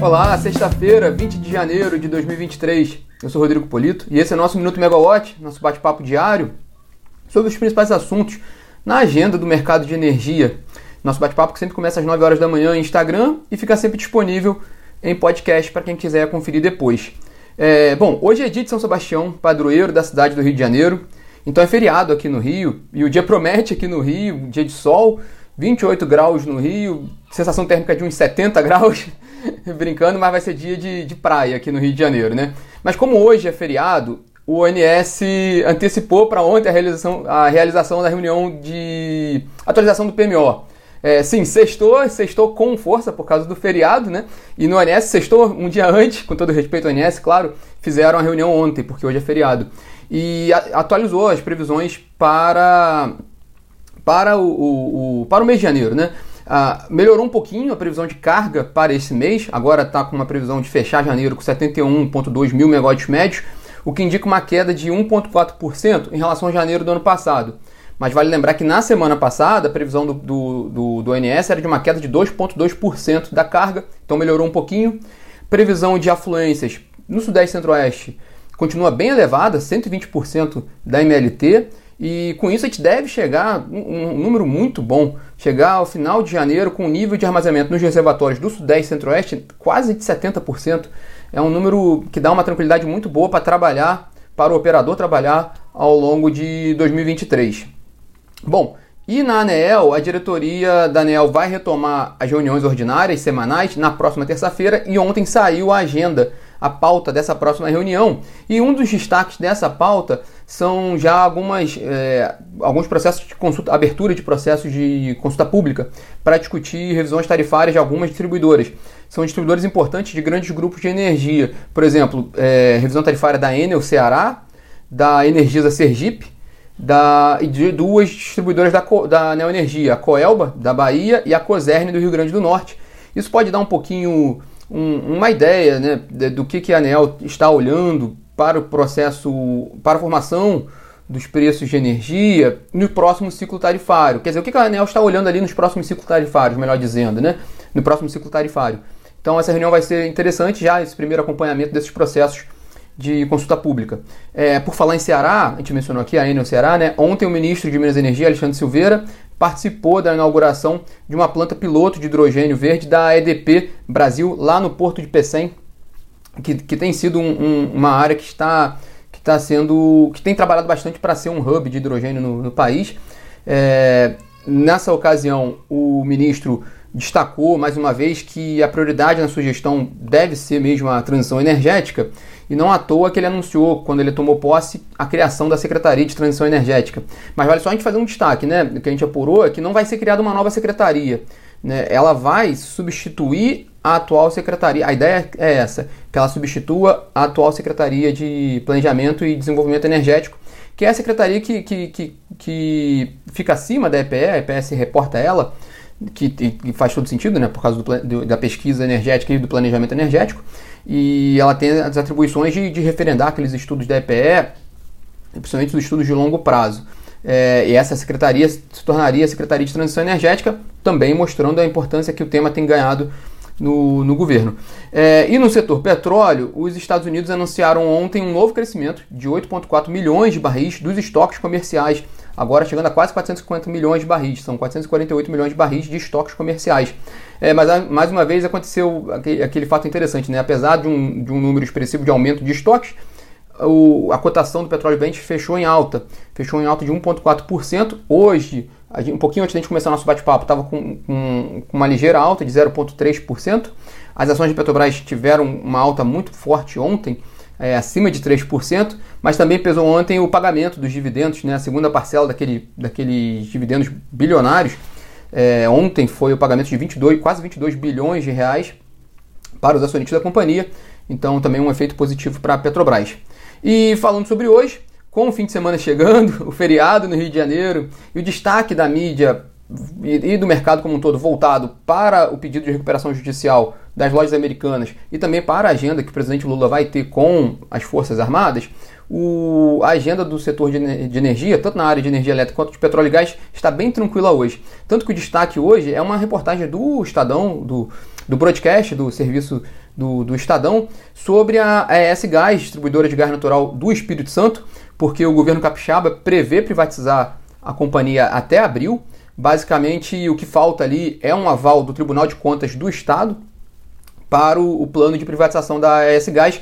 Olá, sexta-feira, 20 de janeiro de 2023. Eu sou Rodrigo Polito e esse é nosso Minuto Megawatt, nosso bate-papo diário sobre os principais assuntos na agenda do mercado de energia. Nosso bate-papo que sempre começa às 9 horas da manhã em Instagram e fica sempre disponível em podcast para quem quiser conferir depois. É, bom, hoje é dia de São Sebastião, padroeiro da cidade do Rio de Janeiro. Então é feriado aqui no Rio e o dia promete aqui no Rio, dia de sol, 28 graus no Rio, sensação térmica de uns 70 graus, brincando, mas vai ser dia de, de praia aqui no Rio de Janeiro, né? Mas como hoje é feriado, o ONS antecipou para ontem a realização, a realização da reunião de atualização do PMO. É, sim, sextou, sextou com força por causa do feriado, né? E no ONS, sextou um dia antes, com todo respeito ao ONS, claro, fizeram a reunião ontem, porque hoje é feriado. E atualizou as previsões para, para, o, o, o para o mês de janeiro, né? Ah, melhorou um pouquinho a previsão de carga para esse mês, agora está com uma previsão de fechar janeiro com 71,2 mil megawatts médios, o que indica uma queda de 1,4% em relação a janeiro do ano passado. Mas vale lembrar que na semana passada a previsão do, do, do, do ONS era de uma queda de 2,2% da carga, então melhorou um pouquinho. Previsão de afluências no Sudeste e Centro-Oeste continua bem elevada, 120% da MLT, e com isso a gente deve chegar um, um número muito bom, chegar ao final de janeiro com um nível de armazenamento nos reservatórios do Sudeste e Centro-Oeste quase de 70%. É um número que dá uma tranquilidade muito boa para trabalhar, para o operador trabalhar ao longo de 2023. Bom, e na ANEEL, a diretoria da ANEEL vai retomar as reuniões ordinárias semanais na próxima terça-feira e ontem saiu a agenda, a pauta dessa próxima reunião. E um dos destaques dessa pauta são já algumas, é, alguns processos de consulta, abertura de processos de consulta pública para discutir revisões tarifárias de algumas distribuidoras. São distribuidores importantes de grandes grupos de energia. Por exemplo, é, revisão tarifária da Enel Ceará, da Energisa Sergipe, da, de duas distribuidoras da, da Neoenergia, a Coelba, da Bahia, e a Coserne, do Rio Grande do Norte. Isso pode dar um pouquinho um, uma ideia né, do que, que a ANEL está olhando para o processo, para a formação dos preços de energia no próximo ciclo tarifário. Quer dizer, o que a ANEL está olhando ali nos próximos ciclos tarifários, melhor dizendo, né? No próximo ciclo tarifário. Então essa reunião vai ser interessante já, esse primeiro acompanhamento desses processos de consulta pública. É, por falar em Ceará, a gente mencionou aqui a Enel Ceará, né? Ontem o ministro de Minas e Energia, Alexandre Silveira, participou da inauguração de uma planta piloto de hidrogênio verde da EDP Brasil, lá no Porto de Pecém, que, que tem sido um, um, uma área que está, que está sendo. que tem trabalhado bastante para ser um hub de hidrogênio no, no país. É, nessa ocasião, o ministro destacou mais uma vez que a prioridade na sua gestão deve ser mesmo a transição energética e não à toa que ele anunciou, quando ele tomou posse, a criação da Secretaria de Transição Energética. Mas vale só a gente fazer um destaque, né? O que a gente apurou é que não vai ser criada uma nova secretaria. Né? Ela vai substituir a atual secretaria. A ideia é essa, que ela substitua a atual Secretaria de Planejamento e Desenvolvimento Energético, que é a secretaria que, que, que, que fica acima da EPE, a EPE se reporta ela, que, que, faz todo sentido, né, por causa do, do, da pesquisa energética e do planejamento energético, e ela tem as atribuições de, de referendar aqueles estudos da EPE, principalmente os estudos de longo prazo. É, e essa secretaria se tornaria a Secretaria de Transição Energética, também mostrando a importância que o tema tem ganhado no, no governo. É, e no setor petróleo, os Estados Unidos anunciaram ontem um novo crescimento de 8,4 milhões de barris dos estoques comerciais, agora chegando a quase 450 milhões de barris, são 448 milhões de barris de estoques comerciais. É, mas mais uma vez aconteceu aquele, aquele, fato interessante, né? apesar de um, de um número expressivo de aumento de estoques, o, a cotação do petróleo Brent fechou em alta, fechou em alta de 1,4%. Hoje, gente, um pouquinho antes da gente começar o nosso bate-papo, estava com, com, com, uma ligeira alta de 0,3%. As ações de Petrobras tiveram uma alta muito forte ontem, é, acima de 3%, mas também pesou ontem o pagamento dos dividendos, né, a segunda parcela daquele, daqueles dividendos bilionários. É, ontem foi o pagamento de 22, quase 22 bilhões de reais para os acionistas da companhia, então também um efeito positivo para a Petrobras. E falando sobre hoje, com o fim de semana chegando, o feriado no Rio de Janeiro e o destaque da mídia e do mercado como um todo voltado para o pedido de recuperação judicial das lojas americanas e também para a agenda que o presidente Lula vai ter com as Forças Armadas, o, a agenda do setor de, de, energia, tanto na área de energia elétrica quanto de petróleo e gás, está bem tranquila hoje. Tanto que o destaque hoje é uma reportagem do Estadão, do, do broadcast do serviço do, do Estadão sobre a ES Gás, distribuidora de gás natural do Espírito Santo, porque o governo capixaba prevê privatizar a companhia até abril. Basicamente, o que falta ali é um aval do Tribunal de Contas do Estado para o, o plano de privatização da ES Gás,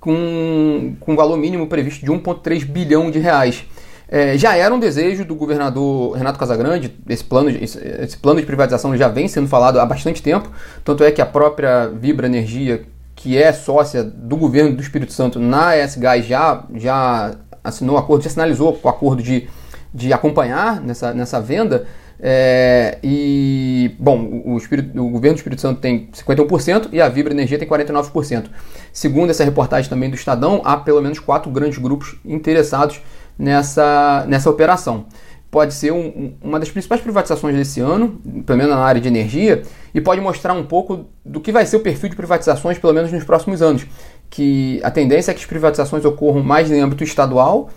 com, com valor mínimo previsto de 1,3 bilhão de reais. É, já era um desejo do governador Renato Casagrande, esse plano, esse, esse, plano de privatização já vem sendo falado há bastante tempo, tanto é que a própria Vibra Energia, que é sócia do governo do Espírito Santo na ES Gás, já, já assinou acordo, já sinalizou o acordo de, de acompanhar nessa, nessa venda. É, e, bom, o, Espírito, o, governo do Espírito Santo tem 51% e a Vibra Energia tem 49%. Segundo essa reportagem também do Estadão, há pelo menos quatro grandes grupos interessados nessa, nessa operação. Pode ser um, uma das principais privatizações desse ano, pelo menos na área de energia, e pode mostrar um pouco do que vai ser o perfil de privatizações, pelo menos nos próximos anos. Que a tendência é que as privatizações ocorram mais em âmbito estadual,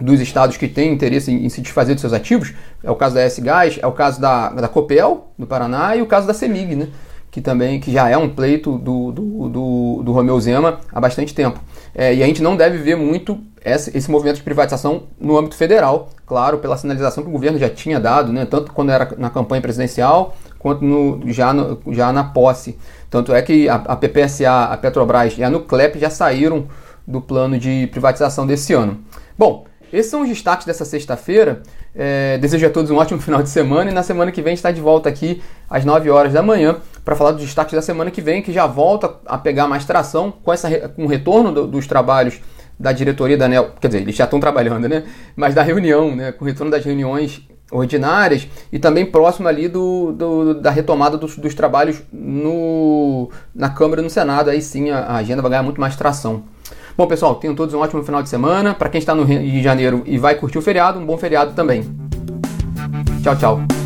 dos estados que têm interesse em, em, se desfazer dos seus ativos. É o caso da S-Gás, é o caso da, da Copel, do Paraná, e o caso da CEMIG, né? que também que já é um pleito do, do, do, do Romeu Zema há bastante tempo. É, e a gente não deve ver muito esse, esse movimento de privatização no âmbito federal, claro, pela sinalização que o governo já tinha dado, né, tanto quando era na campanha presidencial, quanto no, já, no, já na posse. Tanto é que a, a PPSA, a Petrobras e a Nuclep já saíram do plano de privatização desse ano. Bom, esses são os destaques dessa sexta-feira. É, desejo a todos um ótimo final de semana e na semana que vem está de volta aqui às 9 horas da manhã para falar dos destaques da semana que vem, que já volta a pegar mais tração com, essa, com o retorno do, dos trabalhos da diretoria da ANEL, quer dizer, eles já estão trabalhando, né? Mas da reunião, né? Com o retorno das reuniões ordinárias e também próximo ali do, do da retomada dos, dos, trabalhos no, na Câmara e no Senado. Aí sim a, a agenda vai ganhar muito mais tração. Bom, pessoal, tenham todos um ótimo final de semana. Para quem está no Rio de Janeiro e vai curtir o feriado, um bom feriado também. Tchau, tchau.